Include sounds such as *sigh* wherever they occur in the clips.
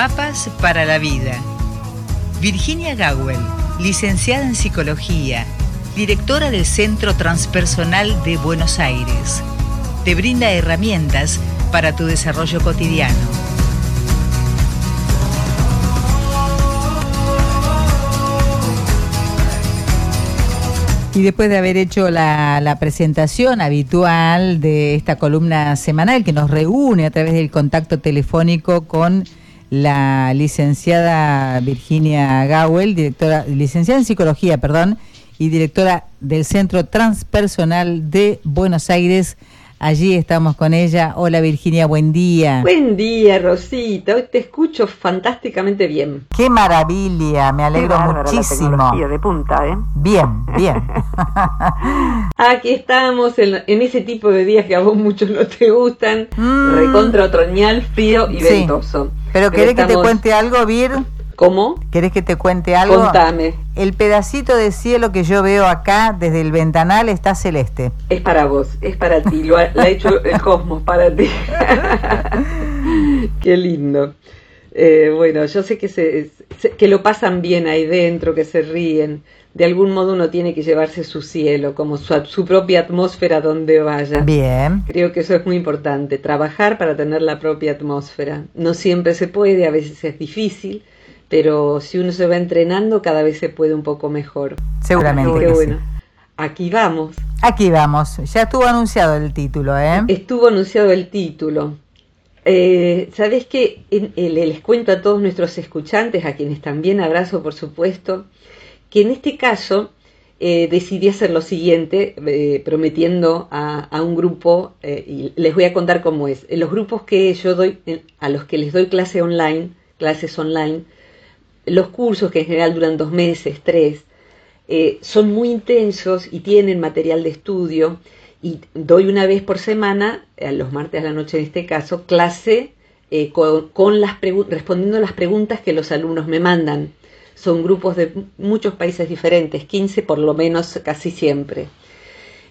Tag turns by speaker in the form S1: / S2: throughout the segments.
S1: Mapas para la vida. Virginia Gawel, licenciada en psicología, directora del Centro Transpersonal de Buenos Aires. Te brinda herramientas para tu desarrollo cotidiano. Y después de haber hecho la, presentación habitual de esta columna semanal que nos reúne a través del contacto telefónico con la licenciada Virginia Gawel, directora, licenciada en psicología, perdón, y directora del Centro Transpersonal de Buenos Aires, Allí estamos con ella. Hola Virginia, buen día.
S2: Buen día, Rosita. Hoy te escucho fantásticamente bien.
S1: Qué maravilla, me alegro muchísimo.
S2: La de punta, ¿eh?
S1: Bien, bien. *laughs*
S2: Aquí estamos en, ese tipo de días que a vos muchos no te gustan. Mm. Recontra otoñal, frío y ventoso.
S1: Pero, ¿querés que te cuente algo, Vir?
S2: ¿Cómo?
S1: ¿Querés que te cuente algo?
S2: Contame.
S1: El pedacito de cielo que yo veo acá desde el ventanal está celeste.
S2: Es para vos, es para ti, lo ha, hecho el cosmos para ti. *laughs* Qué lindo. Eh, bueno, yo sé que, se, que lo pasan bien ahí dentro, que se ríen. De algún modo uno tiene que llevarse su cielo, como su, su propia atmósfera donde vaya.
S1: Bien.
S2: Creo que eso es muy importante, trabajar para tener la propia atmósfera. No siempre se puede, a veces es difícil, pero si uno se va entrenando cada vez se puede un poco mejor.
S1: Seguramente.
S2: bueno, aquí vamos.
S1: Aquí vamos. Ya estuvo anunciado el título, ¿eh?
S2: Estuvo anunciado el título. Eh, Sabes que les cuento a todos nuestros escuchantes, a quienes también abrazo, por supuesto, que en este caso eh, decidí hacer lo siguiente, eh, prometiendo a, a, un grupo, eh, y les voy a contar cómo es. En los grupos que yo doy, a los que les doy clase online, clases online, los cursos, que en general duran dos meses, tres, eh, son muy intensos y tienen material de estudio y doy una vez por semana, a los martes a la noche en este caso, clase eh, con, las respondiendo a las preguntas que los alumnos me mandan. Son grupos de muchos países diferentes, 15 por lo menos casi siempre.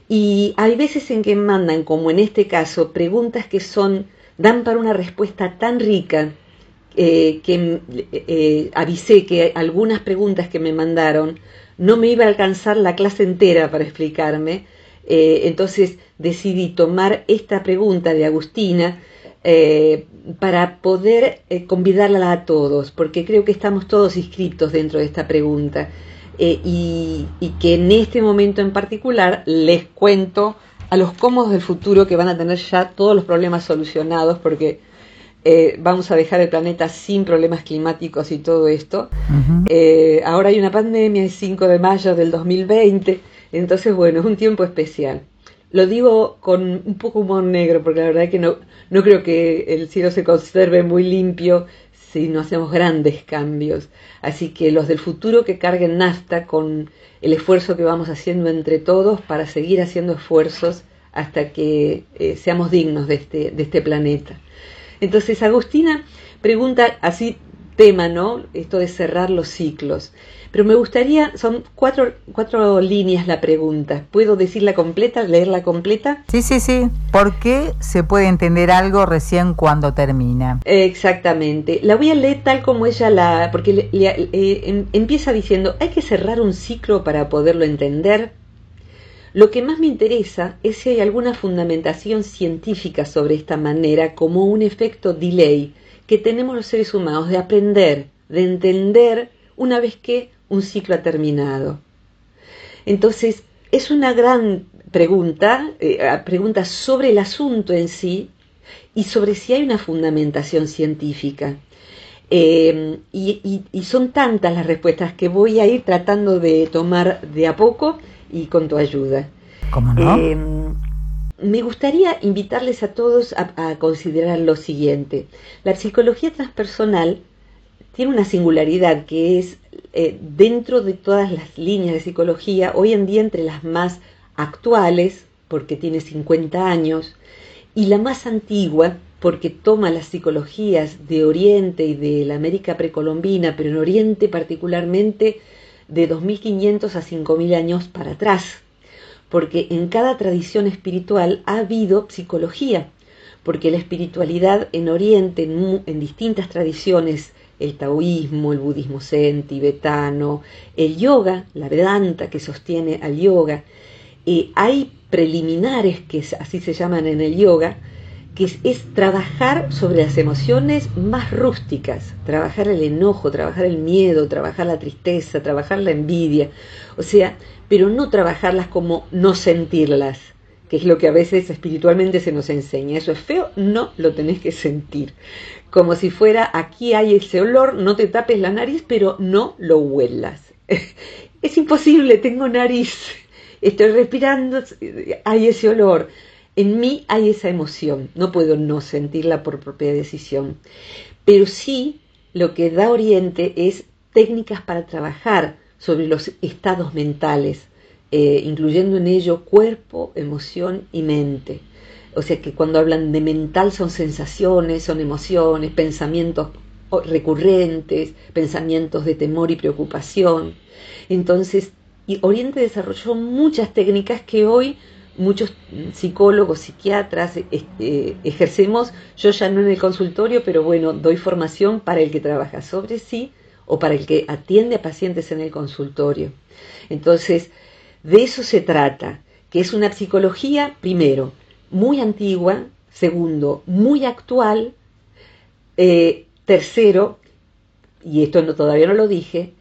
S2: Y hay veces en que mandan, como en este caso, preguntas que son, dan para una respuesta tan rica eh, que eh, avisé que algunas preguntas que me mandaron no me iba a alcanzar la clase entera para explicarme, eh, entonces decidí tomar esta pregunta de Agustina para poder convidarla a todos, porque creo que estamos todos inscritos dentro de esta pregunta. Y, y que en este momento en particular les cuento a los cómodos del futuro que van a tener ya todos los problemas solucionados, porque eh, vamos a dejar el planeta sin problemas climáticos y todo esto. Eh, ahora hay una pandemia, el 5 de mayo del 2020, entonces bueno, es un tiempo especial. Lo digo con un poco humor negro, porque la verdad es que no, no creo que el cielo se conserve muy limpio si no hacemos grandes cambios. Así que los del futuro que carguen nafta con el esfuerzo que vamos haciendo entre todos para seguir haciendo esfuerzos hasta que eh, seamos dignos de este, de este planeta. Entonces Agustina pregunta así tema, ¿no? Esto de cerrar los ciclos. Pero me gustaría, son cuatro, cuatro líneas la pregunta. ¿Puedo decirla completa, leerla completa?
S1: Sí, sí, sí. ¿Por qué se puede entender algo recién cuando termina?
S2: Exactamente. La voy a leer tal como ella la... porque eh, em, empieza diciendo, hay que cerrar un ciclo para poderlo entender. Lo que más me interesa es si hay alguna fundamentación científica sobre esta manera como un efecto delay que tenemos los seres humanos de aprender, de entender una vez que un ciclo ha terminado. Entonces, es una gran pregunta, eh, pregunta sobre el asunto en sí y sobre si hay una fundamentación científica. Eh, y, y, son tantas las respuestas que voy a ir tratando de tomar de a poco y con tu ayuda.
S1: ¿Cómo no?
S2: Em, me gustaría invitarles a todos a, considerar lo siguiente. La psicología transpersonal tiene una singularidad que es, eh, dentro de todas las líneas de psicología, hoy en día entre las más actuales, porque tiene 50 años, y la más antigua, porque toma las psicologías de Oriente y de la América precolombina, pero en Oriente particularmente de 2500 a 5000 años para atrás, porque en cada tradición espiritual ha habido psicología, porque la espiritualidad en Oriente, en, distintas tradiciones el taoísmo, el budismo zen tibetano, el yoga, la vedanta que sostiene al yoga. Eh, hay preliminares que así se llaman en el yoga, que es, trabajar sobre las emociones más rústicas, trabajar el enojo, trabajar el miedo, trabajar la tristeza, trabajar la envidia, o sea, pero no trabajarlas como no sentirlas, que es lo que a veces espiritualmente se nos enseña. Eso es feo, no lo tenés que sentir. Como si fuera, aquí hay ese olor, no te tapes la nariz, pero no lo huelas. *laughs* es imposible, tengo nariz, estoy respirando, hay ese olor en mí hay esa emoción, no puedo no sentirla por propia decisión, pero sí lo que da Oriente es técnicas para trabajar sobre los estados mentales, eh, incluyendo en ello cuerpo, emoción y mente. O sea que cuando hablan de mental son sensaciones, son emociones, pensamientos recurrentes, pensamientos de temor y preocupación. Entonces, Oriente desarrolló muchas técnicas que hoy muchos psicólogos, psiquiatras este, ejercemos, yo ya no en el consultorio, pero bueno, doy formación para el que trabaja sobre sí o para el que atiende a pacientes en el consultorio. Entonces, de eso se trata, que es una psicología, primero, muy antigua, segundo, muy actual, eh, tercero, y esto no, todavía no lo dije,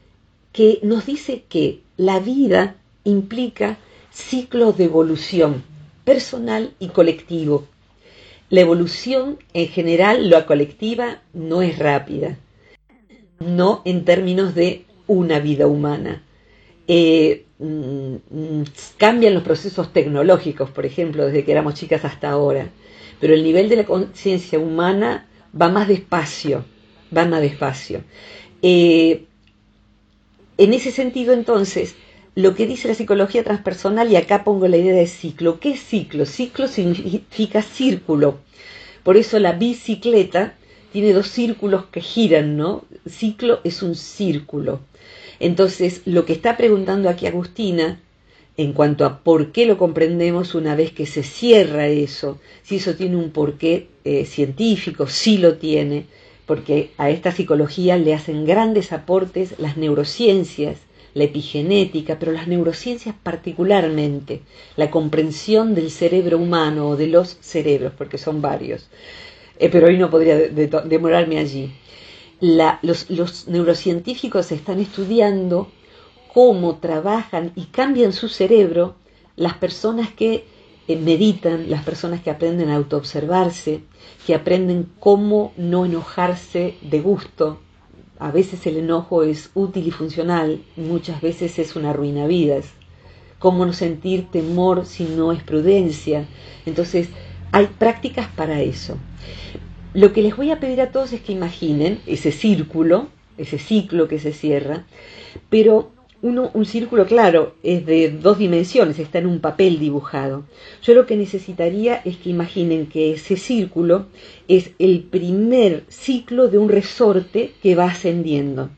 S2: que nos dice que la vida implica ciclos de evolución personal y colectivo. La evolución en general, la colectiva, no es rápida, no en términos de una vida humana. Eh, mm, cambian los procesos tecnológicos, por ejemplo, desde que éramos chicas hasta ahora, pero el nivel de la conciencia humana va más despacio, va más despacio. Eh, en ese sentido, entonces, lo que dice la psicología transpersonal, y acá pongo la idea de ciclo. ¿Qué es ciclo? Ciclo significa círculo. Por eso la bicicleta tiene dos círculos que giran, ¿no? Ciclo es un círculo. Entonces, lo que está preguntando aquí Agustina, en cuanto a por qué lo comprendemos una vez que se cierra eso, si eso tiene un porqué eh, científico, sí lo tiene, porque a esta psicología le hacen grandes aportes las neurociencias, la epigenética, pero las neurociencias particularmente, la comprensión del cerebro humano o de los cerebros, porque son varios. Eh, pero hoy no podría demorarme allí. los, neurocientíficos están estudiando cómo trabajan y cambian su cerebro las personas que eh, meditan, las personas que aprenden a autoobservarse, que aprenden cómo no enojarse de gusto, a veces el enojo es útil y funcional, muchas veces es una ruina vidas. ¿Cómo no sentir temor si no es prudencia? Entonces, hay prácticas para eso. Lo que les voy a pedir a todos es que imaginen ese círculo, ese ciclo que se cierra, pero un círculo, claro, es de dos dimensiones, está en un papel dibujado. Yo lo que necesitaría es que imaginen que ese círculo es el primer ciclo de un resorte que va ascendiendo.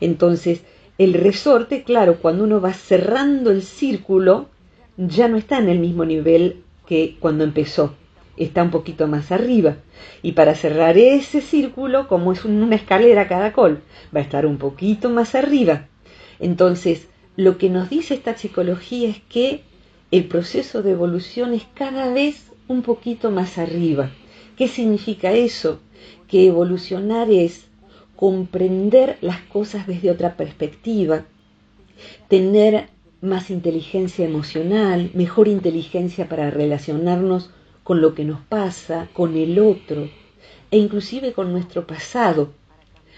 S2: Entonces, el resorte, claro, cuando uno va cerrando el círculo, ya no está en el mismo nivel que cuando empezó, está un poquito más arriba. Y para cerrar ese círculo, como es una escalera caracol, va a estar un poquito más arriba. Entonces, lo que nos dice esta psicología es que el proceso de evolución es cada vez un poquito más arriba. ¿Qué significa eso? Que evolucionar es comprender las cosas desde otra perspectiva, tener más inteligencia emocional, mejor inteligencia para relacionarnos con lo que nos pasa, con el otro e inclusive con nuestro pasado,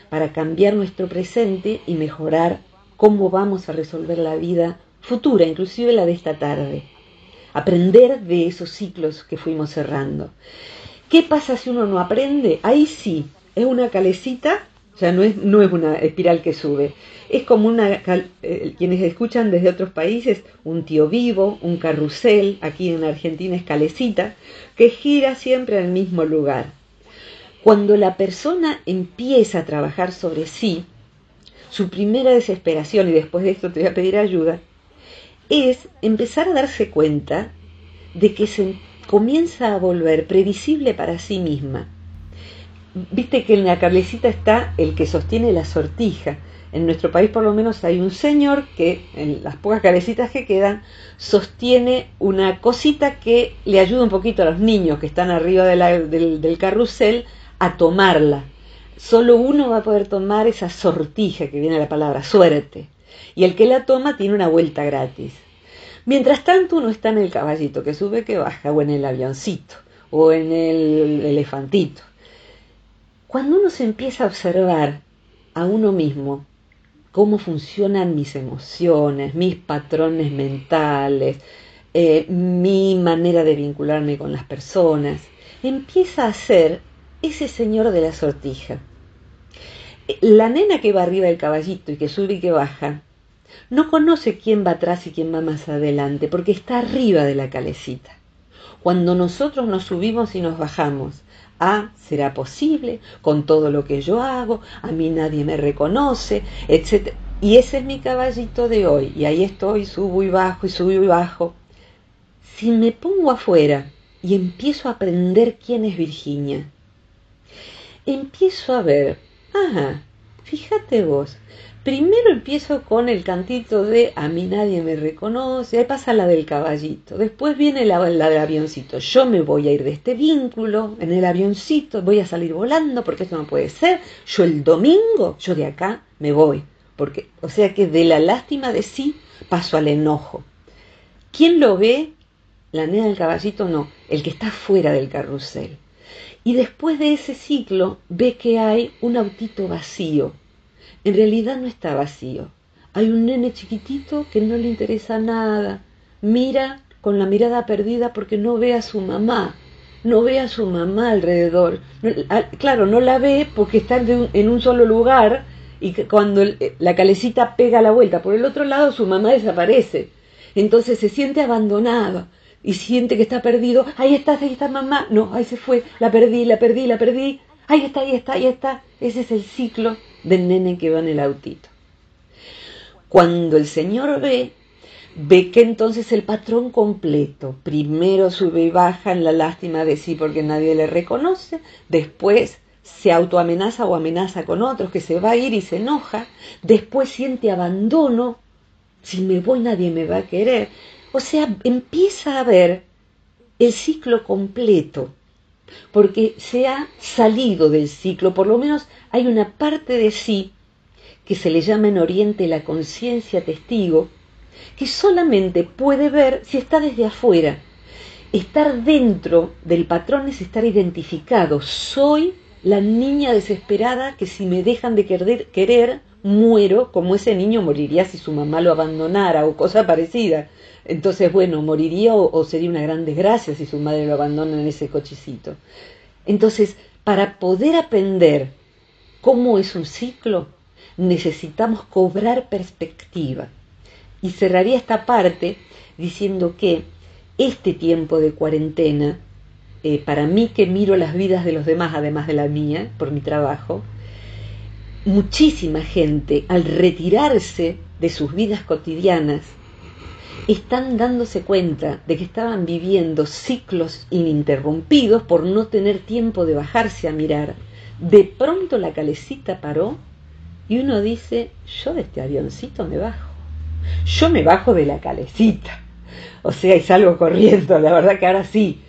S2: para cambiar nuestro presente y mejorar cómo vamos a resolver la vida futura, inclusive la de esta tarde. Aprender de esos ciclos que fuimos cerrando. ¿Qué pasa si uno no aprende? Ahí sí, es una calecita, o sea, no es, no es una espiral que sube. Es como una, eh, quienes escuchan desde otros países, un tío vivo, un carrusel, aquí en Argentina es calecita, que gira siempre al mismo lugar. Cuando la persona empieza a trabajar sobre sí, su primera desesperación, y después de esto te voy a pedir ayuda, es empezar a darse cuenta de que se comienza a volver previsible para sí misma. viste que en la cablecita está el que sostiene la sortija. En nuestro país por lo menos hay un señor que en las pocas cabecitas que quedan sostiene una cosita que le ayuda un poquito a los niños que están arriba del, del carrusel a tomarla. Solo uno va a poder tomar esa sortija que viene la palabra suerte. Y el que la toma tiene una vuelta gratis. Mientras tanto uno está en el caballito que sube, que baja, o en el avioncito, o en el elefantito. Cuando uno se empieza a observar a uno mismo, cómo funcionan mis emociones, mis patrones mentales, eh, mi manera de vincularme con las personas, empieza a ser ese señor de la sortija. La nena que va arriba del caballito y que sube y que baja, no conoce quién va atrás y quién va más adelante, porque está arriba de la calecita. Cuando nosotros nos subimos y nos bajamos, ah, será posible, con todo lo que yo hago, a mí nadie me reconoce, etc. Y ese es mi caballito de hoy, y ahí estoy, subo y bajo y subo y bajo. Si me pongo afuera y empiezo a aprender quién es Virginia, empiezo a ver, ajá, fíjate vos, Primero empiezo con el cantito de A mí nadie me reconoce, ahí pasa la del caballito, después viene la, la, del avioncito, yo me voy a ir de este vínculo, en el avioncito voy a salir volando porque esto no puede ser, yo el domingo, yo de acá me voy, porque, o sea que de la lástima de sí paso al enojo. ¿Quién lo ve? La nena del caballito no, el que está fuera del carrusel. Y después de ese ciclo ve que hay un autito vacío, en realidad no está vacío. Hay un nene chiquitito que no le interesa nada. Mira con la mirada perdida porque no ve a su mamá. No ve a su mamá alrededor. claro, no la ve porque está en un solo lugar y cuando eh, la calecita pega la vuelta por el otro lado, su mamá desaparece. Entonces se siente abandonado y siente que está perdido. Ahí está, ahí está mamá. No, ahí se fue. La perdí, la perdí, la perdí. Ahí está, ahí está, ahí está. Ese es el ciclo del nene que va en el autito. Cuando el señor ve, ve que entonces el patrón completo, primero sube y baja en la lástima de sí porque nadie le reconoce, después se autoamenaza o amenaza con otros, que se va a ir y se enoja, después siente abandono, si me voy nadie me va a querer. O sea, empieza a ver el ciclo completo porque se ha salido del ciclo, por lo menos hay una parte de sí que se le llama en Oriente la conciencia testigo, que solamente puede ver si está desde afuera. Estar dentro del patrón es estar identificado. Soy la niña desesperada que si me dejan de querer, querer muero como ese niño moriría si su mamá lo abandonara o cosa parecida. Entonces, bueno, moriría o, sería una gran desgracia si su madre lo abandona en ese cochecito. Entonces, para poder aprender cómo es un ciclo, necesitamos cobrar perspectiva. Y cerraría esta parte diciendo que este tiempo de cuarentena, eh, para mí que miro las vidas de los demás, además de la mía, por mi trabajo, muchísima gente al retirarse de sus vidas cotidianas, están dándose cuenta de que estaban viviendo ciclos ininterrumpidos por no tener tiempo de bajarse a mirar. De pronto la calecita paró y uno dice, yo de este avioncito me bajo. Yo me bajo de la calecita. O sea, y salgo corriendo, la verdad que ahora sí.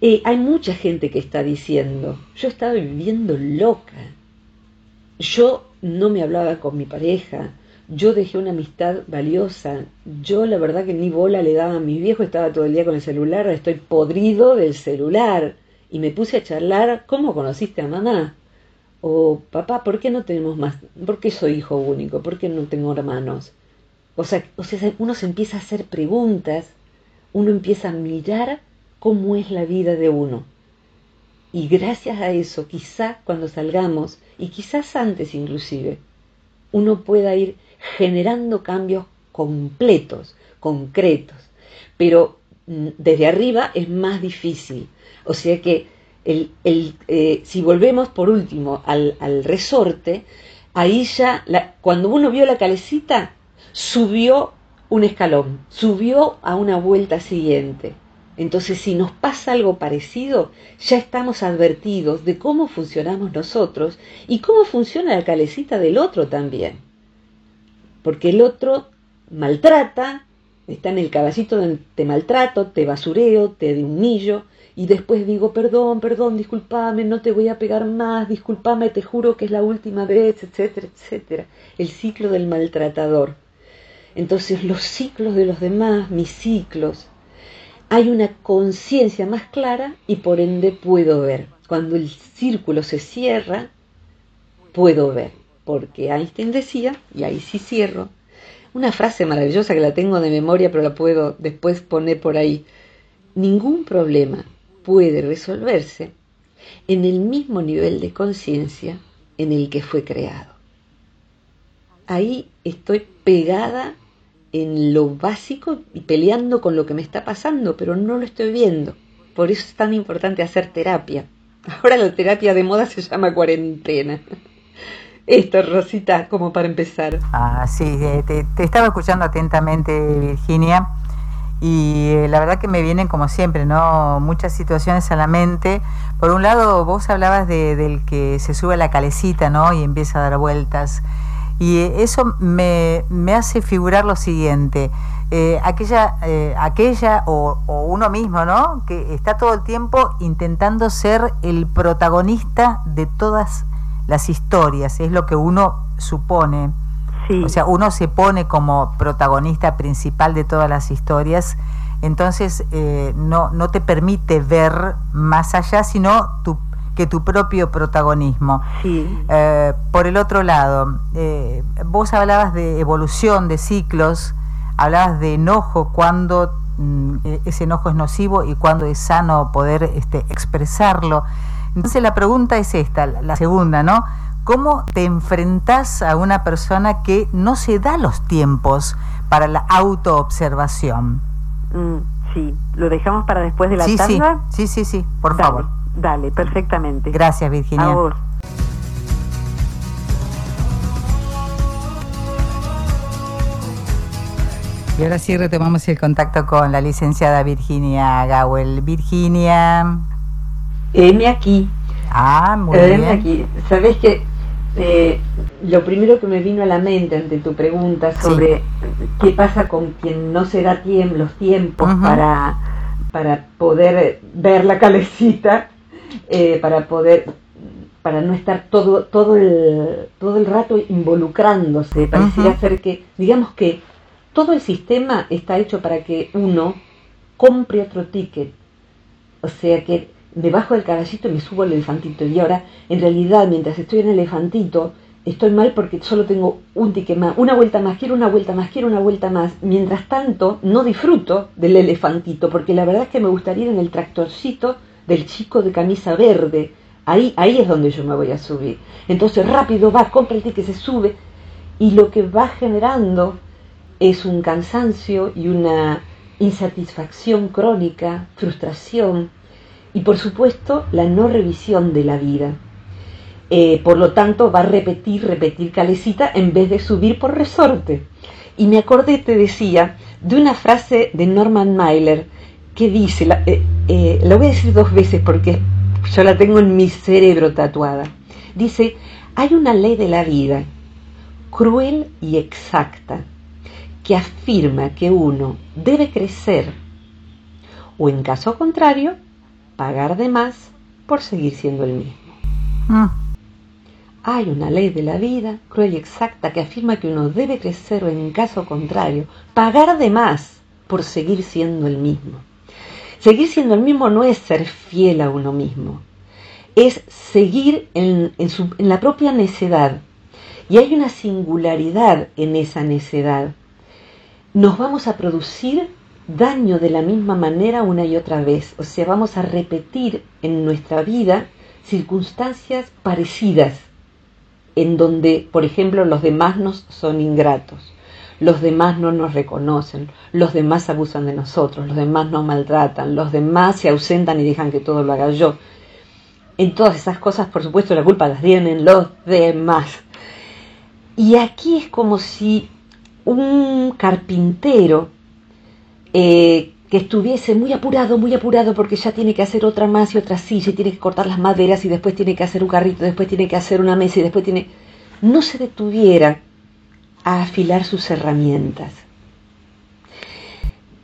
S2: Eh, hay mucha gente que está diciendo, yo estaba viviendo loca. Yo no me hablaba con mi pareja, yo dejé una amistad valiosa. Yo la verdad que ni bola le daba a mi viejo, estaba todo el día con el celular, estoy podrido del celular. Y me puse a charlar, ¿cómo conociste a mamá? O papá, ¿por qué no tenemos más? ¿Por qué soy hijo único? ¿Por qué no tengo hermanos? O sea, o sea, uno se empieza a hacer preguntas, uno empieza a mirar cómo es la vida de uno. Y gracias a eso, quizá cuando salgamos, y quizás antes inclusive, uno pueda ir generando cambios completos, concretos. Pero mm, desde arriba es más difícil. O sea que el, eh, si volvemos por último al, resorte, ahí ya, cuando uno vio la calecita, subió un escalón, subió a una vuelta siguiente. Entonces, si nos pasa algo parecido, ya estamos advertidos de cómo funcionamos nosotros y cómo funciona la calecita del otro también. Porque el otro maltrata, está en el caballito de te maltrato, te basureo, te humillo, y después digo, perdón, perdón, discúlpame, no te voy a pegar más, discúlpame, te juro que es la última vez, etcétera, etcétera. El ciclo del maltratador. Entonces los ciclos de los demás, mis ciclos, hay una conciencia más clara y por ende puedo ver. Cuando el círculo se cierra, puedo ver. Porque Einstein decía, y ahí sí cierro, una frase maravillosa que la tengo de memoria, pero la puedo después poner por ahí. Ningún problema puede resolverse en el mismo nivel de conciencia en el que fue creado. Ahí estoy pegada en lo básico y peleando con lo que me está pasando, pero no lo estoy viendo. Por eso es tan importante hacer terapia. Ahora la terapia de moda se llama cuarentena. Esto, Rosita, como para empezar.
S1: Ah, sí, eh, te estaba escuchando atentamente, Virginia y eh, la verdad que me vienen como siempre, ¿no? Muchas situaciones a la mente. Por un lado, vos hablabas de, del que se sube a la calecita, ¿no? Y empieza a dar vueltas. Y eh, eso me, me hace figurar lo siguiente. Eh, aquella, aquella o, o, uno mismo, ¿no? Que está todo el tiempo intentando ser el protagonista de todas historias, es lo que uno supone. O sea, uno se pone como protagonista principal de todas las historias, entonces eh, no, no te permite ver más allá, sino tu, que tu propio protagonismo. Eh, por el otro lado, eh, vos hablabas de evolución, de ciclos, hablabas de enojo, cuando mm, e-, ese enojo es nocivo y cuando es sano poder este, expresarlo. Entonces la pregunta es esta, la segunda, ¿no? ¿Cómo te enfrentas a una persona que no se da los tiempos para la autoobservación?
S2: Mm, sí, lo dejamos para después de la
S1: sí,
S2: tanda.
S1: Sí, sí, sí, por favor.
S2: Dale, perfectamente.
S1: Gracias, Virginia. A Y ahora sí retomamos el contacto con la licenciada Virginia Gawel. Virginia.
S2: M aquí.
S1: Ah, muy bien.
S2: aquí. Sabes que eh, lo primero que me vino a la mente ante tu pregunta sobre qué pasa con quien no se da tiempo, los tiempos para, para poder ver la calecita, eh, para poder para no estar todo todo el todo el rato involucrándose pareciera ser que digamos que todo el sistema está hecho para que uno compre otro ticket o sea que me bajo del caballito y me subo al elefantito. Y ahora, en realidad, mientras estoy en el elefantito, estoy mal porque solo tengo un ticket más, una vuelta más, quiero una vuelta más, quiero una vuelta más. Mientras tanto, no disfruto del elefantito, porque la verdad es que me gustaría ir en el tractorcito del chico de camisa verde. Ahí, ahí es donde yo me voy a subir. Entonces rápido va, compra el ticket, se sube. Y lo que va generando es un cansancio y una insatisfacción crónica, frustración, y por supuesto la no revisión de la vida. Eh, por lo tanto va a repetir, repetir calecita en vez de subir por resorte. Y me acordé, te decía, de una frase de Norman Mailer que dice, la, eh, eh, la voy a decir dos veces porque yo la tengo en mi cerebro tatuada. Dice, hay una ley de la vida, cruel y exacta, que afirma que uno debe crecer o en caso contrario pagar de más por seguir siendo el mismo. Ah. Hay una ley de la vida cruel y exacta que afirma que uno debe crecer o en caso contrario pagar de más por seguir siendo el mismo. Seguir siendo el mismo no es ser fiel a uno mismo, es seguir en, en la propia necedad. Y hay una singularidad en esa necedad. Nos vamos a producir daño de la misma manera una y otra vez. O sea, vamos a repetir en nuestra vida circunstancias parecidas, en donde, por ejemplo, los demás nos son ingratos, los demás no nos reconocen, los demás abusan de nosotros, los demás nos maltratan, los demás se ausentan y dejan que todo lo haga yo. En todas esas cosas, por supuesto, la culpa las tienen los demás. Y aquí es como si un carpintero eh, que estuviese muy apurado, muy apurado, porque ya tiene que hacer otra más y otra silla, y tiene que cortar las maderas, y después tiene que hacer un carrito, después tiene que hacer una mesa, y después tiene... No se detuviera a afilar sus herramientas.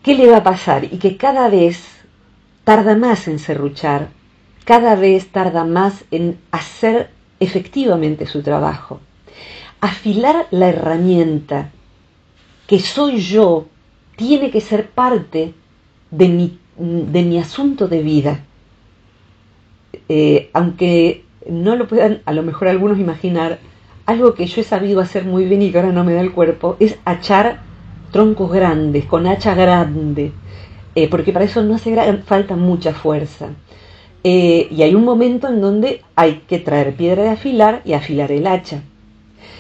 S2: ¿Qué le va a pasar? Y que cada vez tarda más en serruchar, cada vez tarda más en hacer efectivamente su trabajo. Afilar la herramienta que soy yo tiene que ser parte de mi, de mi asunto de vida. Eh, aunque no lo puedan a lo mejor algunos imaginar, algo que yo he sabido hacer muy bien y que ahora no me da el cuerpo es achar troncos grandes, con hacha grande, eh, porque para eso no hace falta mucha fuerza. Eh, y hay un momento en donde hay que traer piedra de afilar y afilar el hacha.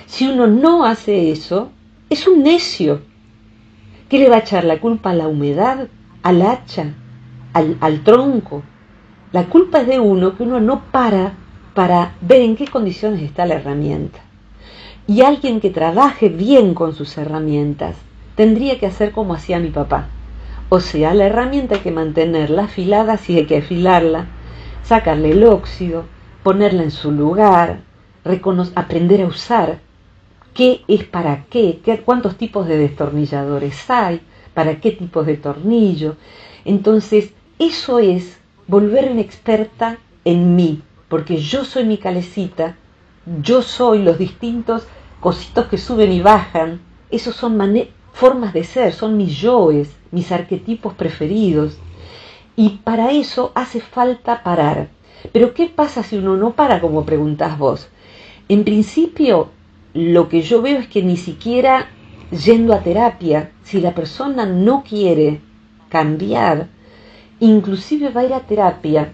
S2: Si uno no hace eso, es un necio. ¿Qué le va a echar la culpa a la humedad, al hacha, al, tronco? La culpa es de uno que uno no para para ver en qué condiciones está la herramienta. Y alguien que trabaje bien con sus herramientas tendría que hacer como hacía mi papá. O sea, la herramienta hay que mantenerla afilada si hay que afilarla, sacarle el óxido, ponerla en su lugar, aprender a usar qué es para qué, qué, cuántos tipos de destornilladores hay, para qué tipos de tornillo. Entonces, eso es volverme experta en mí, porque yo soy mi calecita, yo soy los distintos cositos que suben y bajan, esos son formas de ser, son mis yoes, mis arquetipos preferidos. Y para eso hace falta parar. Pero ¿qué pasa si uno no para, como preguntás vos? En principio, lo que yo veo es que ni siquiera yendo a terapia, si la persona no quiere cambiar, inclusive va a ir a terapia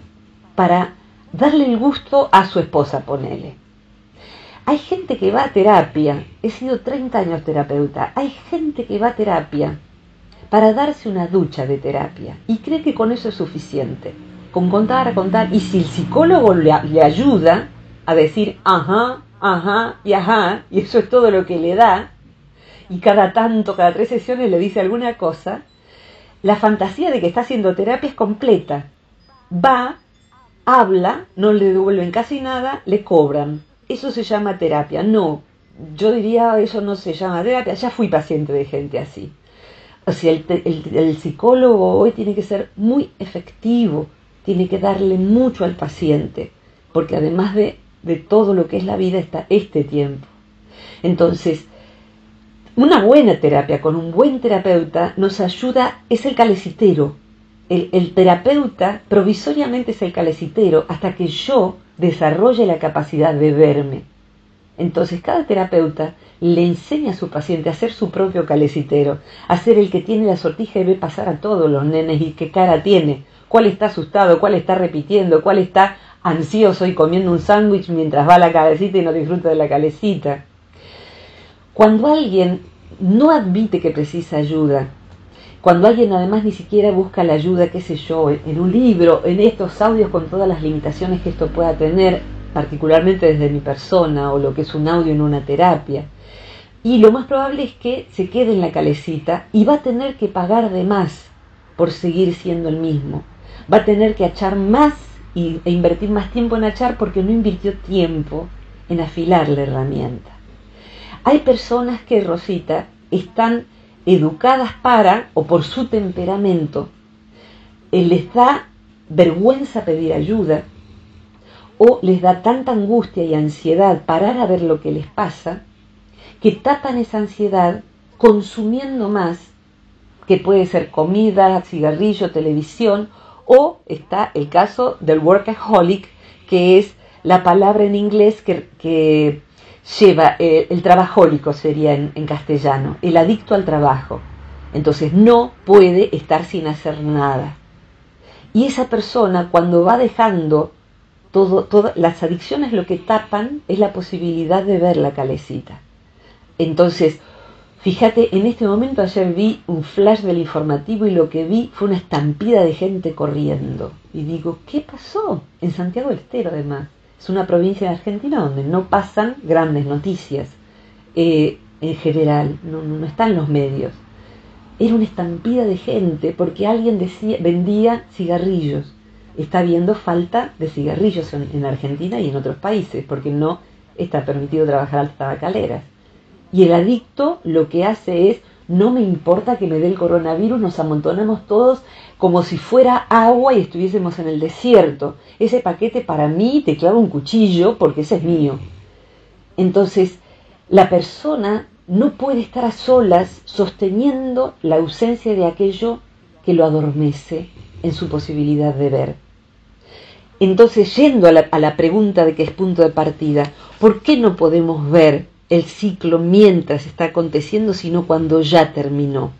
S2: para darle el gusto a su esposa, ponele. Hay gente que va a terapia, he sido 30 años terapeuta, hay gente que va a terapia para darse una ducha de terapia y cree que con eso es suficiente, con contar, contar, y si el psicólogo le, le ayuda a decir ajá, ajá y ajá, y eso es todo lo que le da, y cada tanto, cada tres sesiones le dice alguna cosa, la fantasía de que está haciendo terapia es completa. Va, habla, no le devuelven casi nada, le cobran eso se llama terapia. No, yo diría eso no se llama terapia. Ya fui paciente de gente así. O sea, el, psicólogo hoy tiene que ser muy efectivo, tiene que darle mucho al paciente, porque además de, de todo lo que es la vida está este tiempo. Entonces, una buena terapia con un buen terapeuta nos ayuda, es el calecitero. El, el terapeuta provisoriamente es el calecitero hasta que yo desarrolle la capacidad de verme. Entonces cada terapeuta le enseña a su paciente a ser su propio calecitero, a ser el que tiene la sortija y ve pasar a todos los nenes y qué cara tiene, cuál está asustado, cuál está repitiendo, cuál está ansioso y comiendo un sándwich mientras va a la calecita y no disfruta de la calecita. Cuando alguien no admite que precisa ayuda, cuando alguien además ni siquiera busca la ayuda, qué sé yo, en un libro, en estos audios con todas las limitaciones que esto pueda tener, particularmente desde mi persona o lo que es un audio en una terapia. Y lo más probable es que se quede en la calecita y va a tener que pagar de más por seguir siendo el mismo. Va a tener que achar más e invertir más tiempo en achar porque no invirtió tiempo en afilar la herramienta. Hay personas que, Rosita, están educadas para, o por su temperamento, eh, les da vergüenza pedir ayuda, o les da tanta angustia y ansiedad parar a ver lo que les pasa, que tapan esa ansiedad consumiendo más, que puede ser comida, cigarrillo, televisión, o está el caso del workaholic, que es la palabra en inglés que, lleva, eh, el trabajólico sería en, castellano, el adicto al trabajo. Entonces no puede estar sin hacer nada. Y esa persona cuando va dejando todo, todas las adicciones lo que tapan es la posibilidad de ver la calecita. Entonces, fíjate, en este momento ayer vi un flash del informativo y lo que vi fue una estampida de gente corriendo. Y digo, ¿qué pasó? En Santiago del Estero además es una provincia de Argentina donde no pasan grandes noticias eh, en general, no, están los medios. era una estampida de gente porque alguien decía, vendía cigarrillos. Está habiendo falta de cigarrillos en, Argentina y en otros países porque no está permitido trabajar las tabacaleras. Y el adicto lo que hace es, no me importa que me dé el coronavirus, nos amontonamos todos como si fuera agua y estuviésemos en el desierto. Ese paquete para mí te clava un cuchillo porque ese es mío. Entonces, la persona no puede estar a solas sosteniendo la ausencia de aquello que lo adormece en su posibilidad de ver. Entonces, yendo a la, pregunta de que es punto de partida, ¿por qué no podemos ver el ciclo mientras está aconteciendo, sino cuando ya terminó?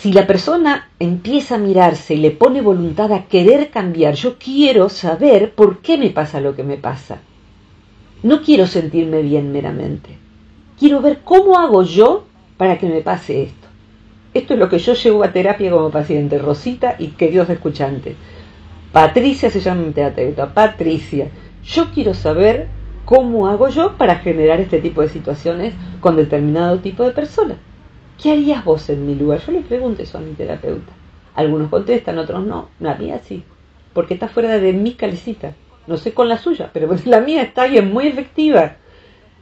S2: Si la persona empieza a mirarse y le pone voluntad a querer cambiar, yo quiero saber por qué me pasa lo que me pasa. No quiero sentirme bien meramente. Quiero ver cómo hago yo para que me pase esto. Esto es lo que yo llevo a terapia como paciente, Rosita y queridos escuchantes. Patricia se llama mi terapeuta, Patricia. Yo quiero saber cómo hago yo para generar este tipo de situaciones con determinado tipo de personas. ¿Qué harías vos en mi lugar? Yo le pregunto eso a mi terapeuta. Algunos contestan, otros no. La mía sí, porque está fuera de mi calecita. No sé con la suya, pero *laughs* la mía está es muy efectiva.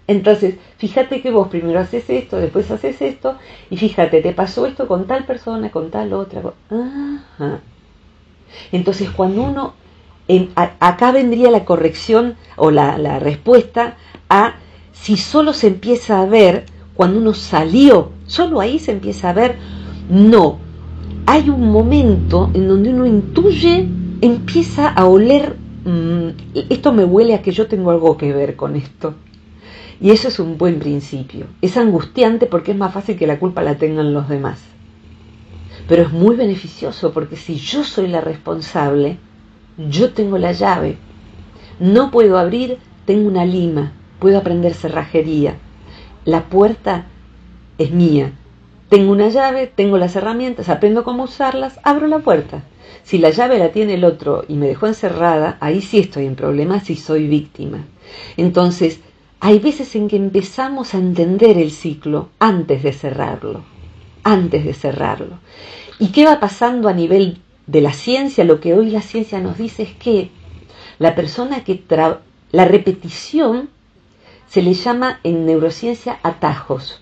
S2: Entonces, fíjate que vos primero haces esto, después haces esto, y fíjate, te pasó esto con tal persona, con tal otra. Entonces, cuando uno, acá vendría la corrección o la, respuesta a si solo se empieza a ver cuando uno salió, solo ahí se empieza a ver, no. Hay un momento en donde uno intuye, empieza a oler, mm, esto me huele a que yo tengo algo que ver con esto y eso es un buen principio. Es angustiante porque es más fácil que la culpa la tengan los demás. Pero es muy beneficioso porque si yo soy la responsable, yo tengo la llave. No puedo abrir, tengo una lima, puedo aprender cerrajería. La puerta es mía. Tengo una llave, tengo las herramientas, aprendo cómo usarlas, abro la puerta. Si la llave la tiene el otro y me dejó encerrada, ahí sí estoy en problemas y soy víctima. Entonces, hay veces en que empezamos a entender el ciclo antes de cerrarlo, antes de cerrarlo. ¿Y qué va pasando a nivel de la ciencia? Lo que hoy la ciencia nos dice es que la persona que la repetición se le llama en neurociencia atajos.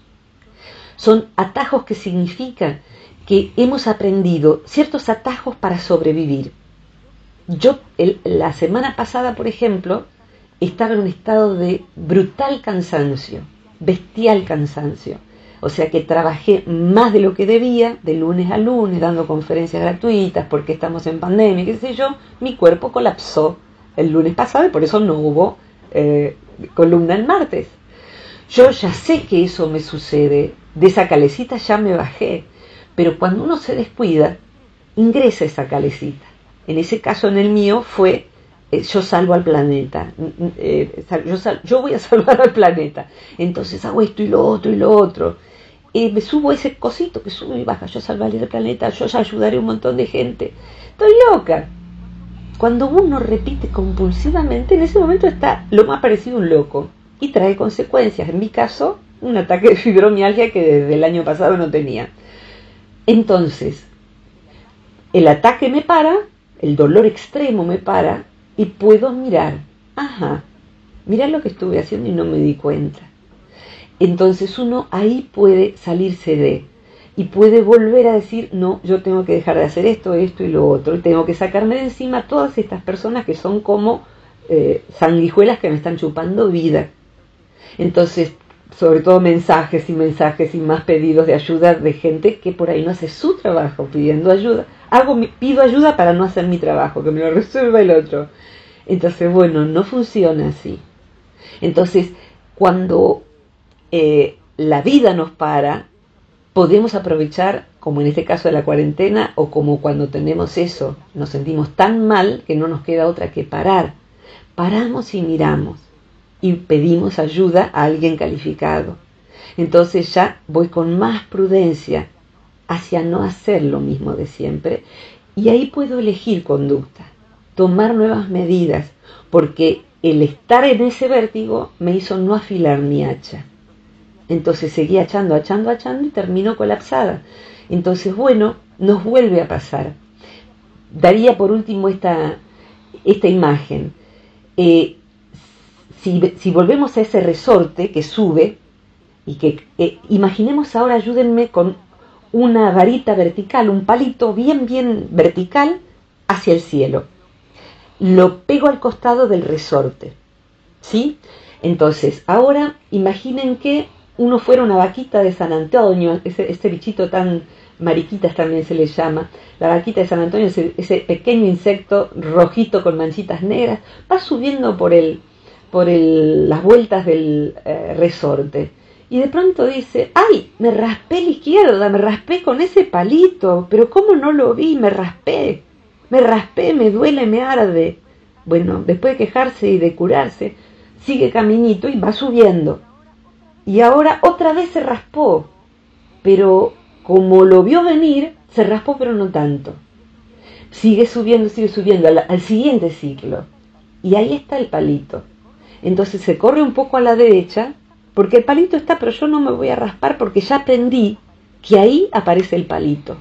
S2: Son atajos que significan que hemos aprendido ciertos atajos para sobrevivir. Yo la semana pasada, por ejemplo, estaba en un estado de brutal cansancio, bestial cansancio. O sea que trabajé más de lo que debía, de lunes a lunes, dando conferencias gratuitas, porque estamos en pandemia, qué sé yo. Mi cuerpo colapsó el lunes pasado y por eso no hubo eh, columna el martes. Yo ya sé que eso me sucede, de esa calecita ya me bajé, pero cuando uno se descuida, ingresa esa calecita. En ese caso, en el mío, fue eh, yo salvo al planeta, eh, yo, voy a *laughs* salvar al planeta, entonces hago esto y lo otro y lo otro. y me subo ese cosito que sube y baja, yo salvaré el planeta, yo ayudaré a un montón de gente. Estoy loca. Cuando uno repite compulsivamente, en ese momento está lo más parecido a un loco y trae consecuencias. En mi caso, un ataque de fibromialgia que desde el año pasado no tenía. Entonces, el ataque me para, el dolor extremo me para, y puedo mirar, ajá, mira lo que estuve haciendo y no me di cuenta. Entonces uno ahí puede salirse de y puede volver a decir, no, yo tengo que dejar de hacer esto, esto y lo otro, tengo que sacarme de encima todas estas personas que son como eh, sanguijuelas que me están chupando vida. Entonces, sobre todo mensajes y mensajes y más pedidos de ayuda de gente que por ahí no hace su trabajo pidiendo ayuda. Hago, pido ayuda para no hacer mi trabajo, que me lo resuelva el otro. Entonces, bueno, no funciona así. Entonces, cuando eh, la vida nos para, podemos aprovechar, como en este caso de la cuarentena, o como cuando tenemos eso, nos sentimos tan mal que no nos queda otra que parar. Paramos y miramos y pedimos ayuda a alguien calificado. Entonces ya voy con más prudencia hacia no hacer lo mismo de siempre y ahí puedo elegir conducta tomar nuevas medidas, porque el estar en ese vértigo me hizo no afilar mi hacha. Entonces seguía echando, echando, echando y terminó colapsada. Entonces, bueno, nos vuelve a pasar. Daría por último esta, esta imagen. Eh, si, volvemos a ese resorte que sube, y que eh, imaginemos ahora, ayúdenme con una varita vertical, un palito bien, bien vertical hacia el cielo. Lo pego al costado del resorte. ¿Sí? Entonces, ahora imaginen que uno fuera una vaquita de San Antonio, ese, ese bichito tan mariquitas también se le llama, la vaquita de San Antonio, ese, ese pequeño insecto rojito con manchitas negras, va subiendo por el, por el, las vueltas del eh, resorte. Y de pronto dice, ay, me raspé la izquierda, me raspé con ese palito, pero ¿cómo no lo vi? Me raspé, me raspé, me duele, me arde. Bueno, después de quejarse y de curarse, sigue caminito y va subiendo. Y ahora otra vez se raspó, pero como lo vio venir, se raspó pero no tanto. Sigue subiendo, sigue subiendo al, al siguiente ciclo. Y ahí está el palito. Entonces se corre un poco a la derecha, porque el palito está, pero yo no me voy a raspar porque ya aprendí que ahí aparece el palito.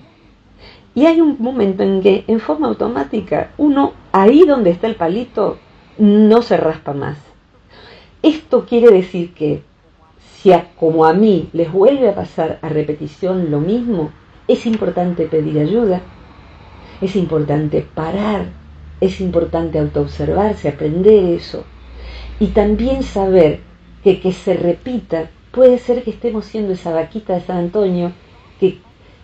S2: Y hay un momento en que en forma automática uno, ahí donde está el palito, no se raspa más. Esto quiere decir que si como a mí les vuelve a pasar a repetición lo mismo, es importante pedir ayuda, es importante parar, es importante autoobservarse, aprender eso y también saber que se repita puede ser que estemos siendo esa vaquita de San Antonio que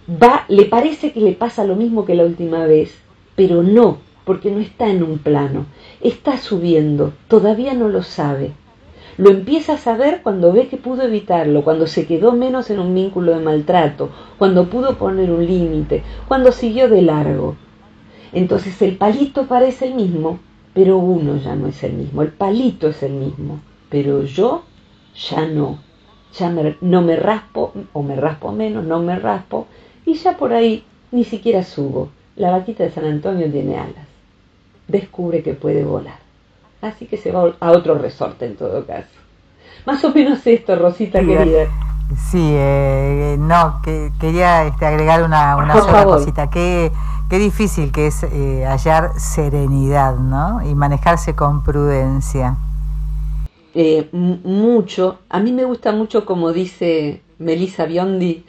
S2: va, le parece que le pasa lo mismo que la última vez, pero no, porque no está en un plano, está subiendo, todavía no lo sabe. Lo empieza a saber cuando ve que pudo evitarlo, cuando se quedó menos en un vínculo de maltrato, cuando pudo poner un límite, cuando siguió de largo. Entonces el palito parece el mismo, pero uno ya no es el mismo, el palito es el mismo, pero yo ya no, ya no me raspo o me raspo menos, no me raspo y ya por ahí ni siquiera subo. La vaquita de San Antonio tiene alas, descubre que puede volar, así que se va a otro resorte en todo caso. Más o menos esto, Rosita querida.
S1: Sí, eh, no, que, quería este, agregar una, una sola cosita. Que Qué difícil que es eh, hallar serenidad, ¿no? Y manejarse con prudencia.
S2: Eh, mucho. A mí me gusta mucho como dice Melissa Biondi,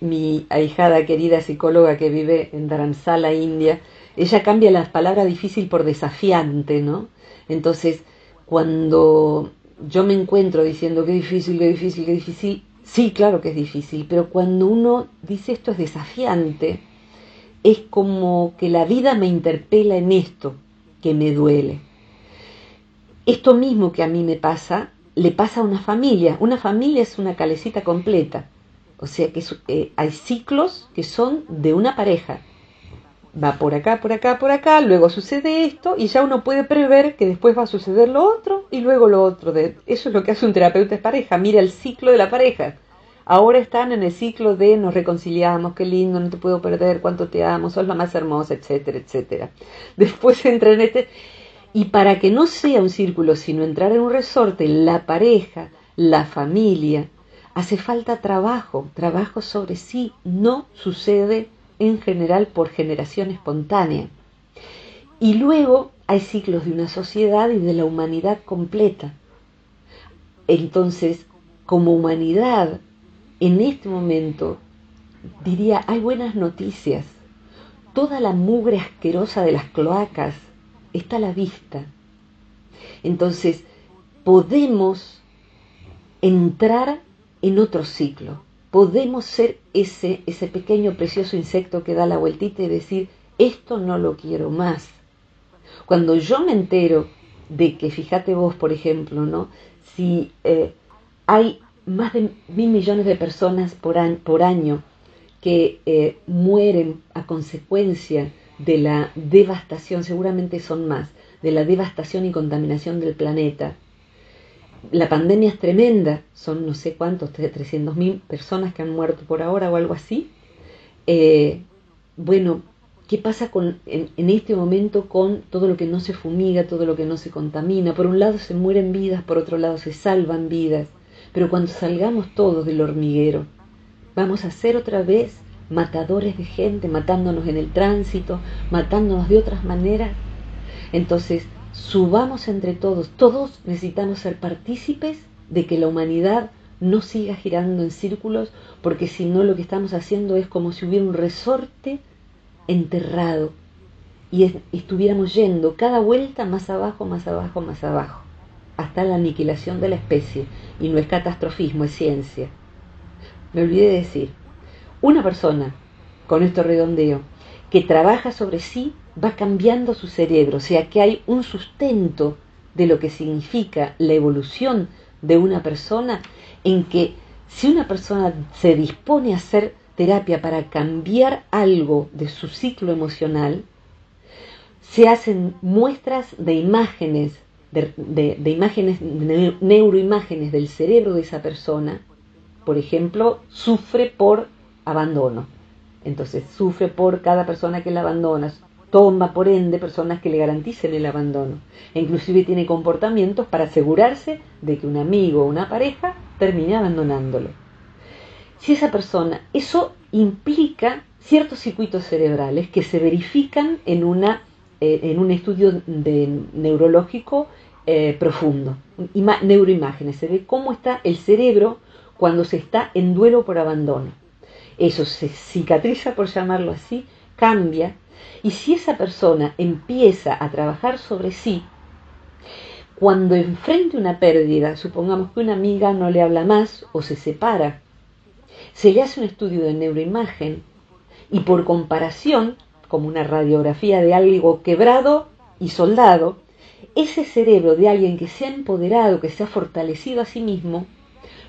S2: mi ahijada querida psicóloga que vive en Dharamsala, India. Ella cambia las palabras difícil por desafiante, ¿no? Entonces, cuando yo me encuentro diciendo qué difícil, qué difícil, qué difícil, sí, claro que es difícil, pero cuando uno dice esto es desafiante, es como que la vida me interpela en esto que me duele. Esto mismo que a mí me pasa, le pasa a una familia. Una familia es una calecita completa. O sea que eh, hay ciclos que son de una pareja. Va por acá, por acá, por acá, luego sucede esto y ya uno puede prever que después va a suceder lo otro y luego lo otro. De, eso es lo que hace un terapeuta de pareja, mira el ciclo de la pareja Ahora están en el ciclo de nos reconciliamos, qué lindo, no te puedo perder, cuánto te amo, sos la más hermosa, etcétera, etcétera. Después *laughs* entra en este... Y para que no sea un círculo, sino entrar en un resorte, la pareja, la familia, hace falta trabajo, trabajo sobre sí, no sucede en general por generación espontánea. Y luego hay ciclos de una sociedad y de la humanidad completa. Entonces, como humanidad, en este momento diría, hay buenas noticias. Toda la mugre asquerosa de las cloacas está a la vista. Entonces, podemos entrar en otro ciclo. Podemos ser ese, ese pequeño precioso insecto que da la vueltita y decir, esto no lo quiero más. Cuando yo me entero de que, fíjate vos, por ejemplo, ¿no? Si eh, hay más de mil millones de personas por año, por año que eh, mueren a consecuencia de la devastación, seguramente son más, de la devastación y contaminación del planeta. La pandemia es tremenda, son no sé cuántos, 300 mil personas que han muerto por ahora o algo así. Eh, bueno, ¿qué pasa con, en este momento con todo lo que no se fumiga, todo lo que no se contamina? Por un lado se mueren vidas, por otro lado se salvan vidas Pero cuando salgamos todos del hormiguero, vamos a ser otra vez matadores de gente, matándonos en el tránsito, matándonos de otras maneras. Entonces, subamos entre todos, todos necesitamos ser partícipes de que la humanidad no siga girando en círculos, porque si no lo que estamos haciendo es como si hubiera un resorte enterrado y estuviéramos yendo cada vuelta más abajo, más abajo, más abajo, hasta la aniquilación de la especie. Y no es catastrofismo, es ciencia. Me olvidé de decir, una persona, con esto redondeo, que trabaja sobre sí va cambiando su cerebro, o sea que hay un sustento de lo que significa la evolución de una persona en que si una persona se dispone a hacer terapia para cambiar algo de su ciclo emocional, se hacen muestras de imágenes, de, imágenes, neuroimágenes del cerebro de esa persona. Por ejemplo, sufre por abandono. Entonces, sufre por cada persona que la abandona, toma por ende personas que le garanticen el abandono. E inclusive tiene comportamientos para asegurarse de que un amigo o una pareja termine abandonándolo. Si esa persona, eso implica ciertos circuitos cerebrales que se verifican en, una, eh, en un estudio de, neurológico eh, profundo, neuroimágenes, se ve cómo está el cerebro cuando se está en duelo por abandono. Eso se cicatriza, por llamarlo así, cambia. Y si esa persona empieza a trabajar sobre sí, cuando enfrente una pérdida, supongamos que una amiga no le habla más o se separa, se le hace un estudio de neuroimagen y por comparación, como una radiografía de algo quebrado y soldado, ese cerebro de alguien que se ha empoderado, que se ha fortalecido a sí mismo,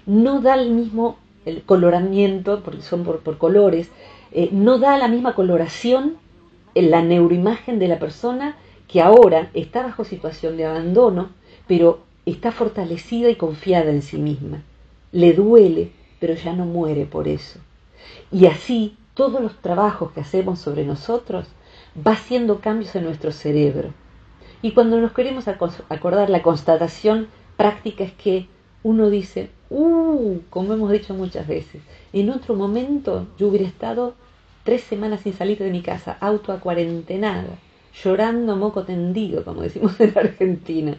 S2: no da el mismo el coloramiento, porque son por, colores, eh, no da la misma coloración en la neuroimagen de la persona que ahora está bajo situación de abandono, pero está fortalecida y confiada en sí misma. Le duele, pero ya no muere por eso. Y así todos los trabajos que hacemos sobre nosotros va haciendo cambios en nuestro cerebro. Y cuando nos queremos acordar, la constatación práctica es que uno dice, uh, como hemos dicho muchas veces, en otro momento yo hubiera estado tres semanas sin salir de mi casa, auto a cuarentenada, llorando moco tendido, como decimos en Argentina.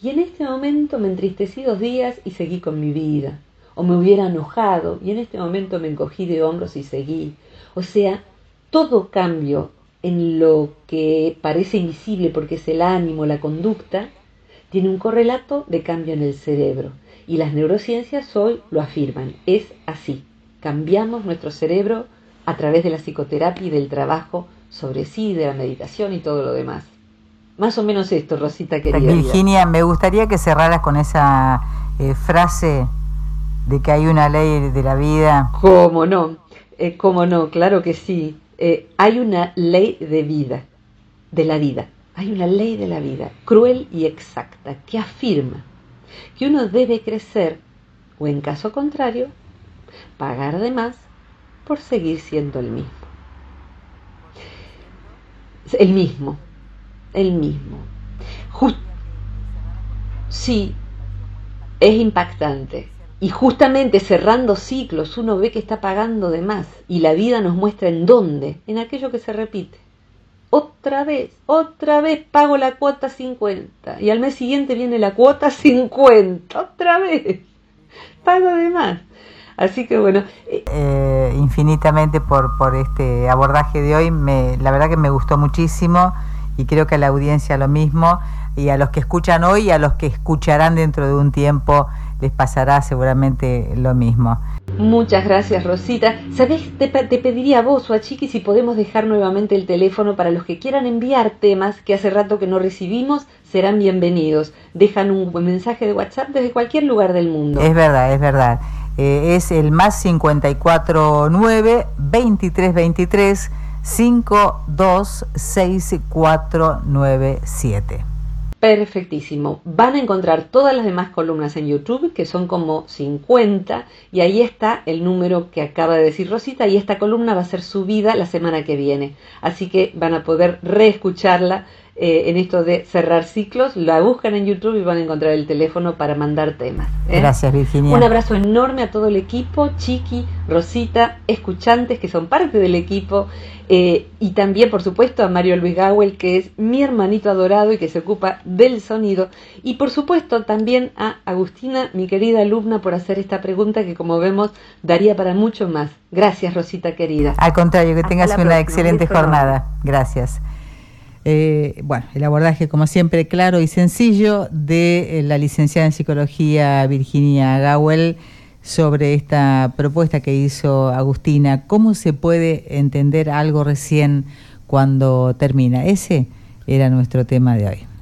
S2: Y en este momento me entristecí dos días y seguí con mi vida. O me hubiera enojado y en este momento me encogí de hombros y seguí. O sea, todo cambio en lo que parece invisible porque es el ánimo, la conducta, tiene un correlato de cambio en el cerebro. Y las neurociencias hoy lo afirman. Es así. Cambiamos nuestro cerebro a través de la psicoterapia y del trabajo sobre sí, de la meditación y todo lo demás. Más o menos esto, Rosita querida.
S1: Virginia, me gustaría que cerraras con esa eh, frase de que hay una ley de la vida.
S2: ¿Cómo no? Eh, ¿Cómo no? Claro que sí. Eh, hay una ley de vida, de la vida. Hay una ley de la vida, cruel y exacta, que afirma que uno debe crecer o en caso contrario, pagar de más por seguir siendo el mismo. El mismo, el mismo. sí, es impactante. Y justamente cerrando ciclos uno ve que está pagando de más y la vida nos muestra en dónde, en aquello que se repite. Otra vez, otra vez pago la cuota 50 y al mes siguiente viene la cuota 50, otra vez, pago de más. Así que bueno.
S1: Eh, eh, infinitamente por, por este abordaje de hoy. Me, la verdad que me gustó muchísimo y creo que a la audiencia lo mismo. Y a los que escuchan hoy y a los que escucharán dentro de un tiempo les pasará seguramente lo mismo.
S2: Muchas gracias, Rosita. ¿Sabés? Te, te, pediría a vos o a Chiqui si podemos dejar nuevamente el teléfono para los que quieran enviar temas que hace rato que no recibimos, serán bienvenidos. Dejan un mensaje de WhatsApp desde cualquier lugar del mundo.
S1: Es verdad, es verdad. Eh, es el más 549 2323 526497.
S2: Perfectísimo. Van a encontrar todas las demás columnas en YouTube, que son como 50, y ahí está el número que acaba de decir Rosita, y esta columna va a ser subida la semana que viene. Así que van a poder reescucharla eh, en esto de cerrar ciclos, la buscan en YouTube y van a encontrar el teléfono para mandar temas.
S1: ¿eh? Gracias, Virginia.
S2: Un abrazo enorme a todo el equipo, Chiqui, Rosita, escuchantes que son parte del equipo eh, y también, por supuesto, a Mario Luis Gawel, que es mi hermanito adorado y que se ocupa del sonido. Y, por supuesto, también a Agustina, mi querida alumna, por hacer esta pregunta que, como vemos, daría para mucho más. Gracias, Rosita querida.
S1: Al contrario, que tengas una excelente jornada. Gracias. Eh, bueno, el abordaje, como siempre, claro y sencillo de eh, la licenciada en psicología Virginia Gawel sobre esta propuesta que hizo Agustina. ¿Cómo se puede entender algo recién cuando termina? Ese era nuestro tema de hoy.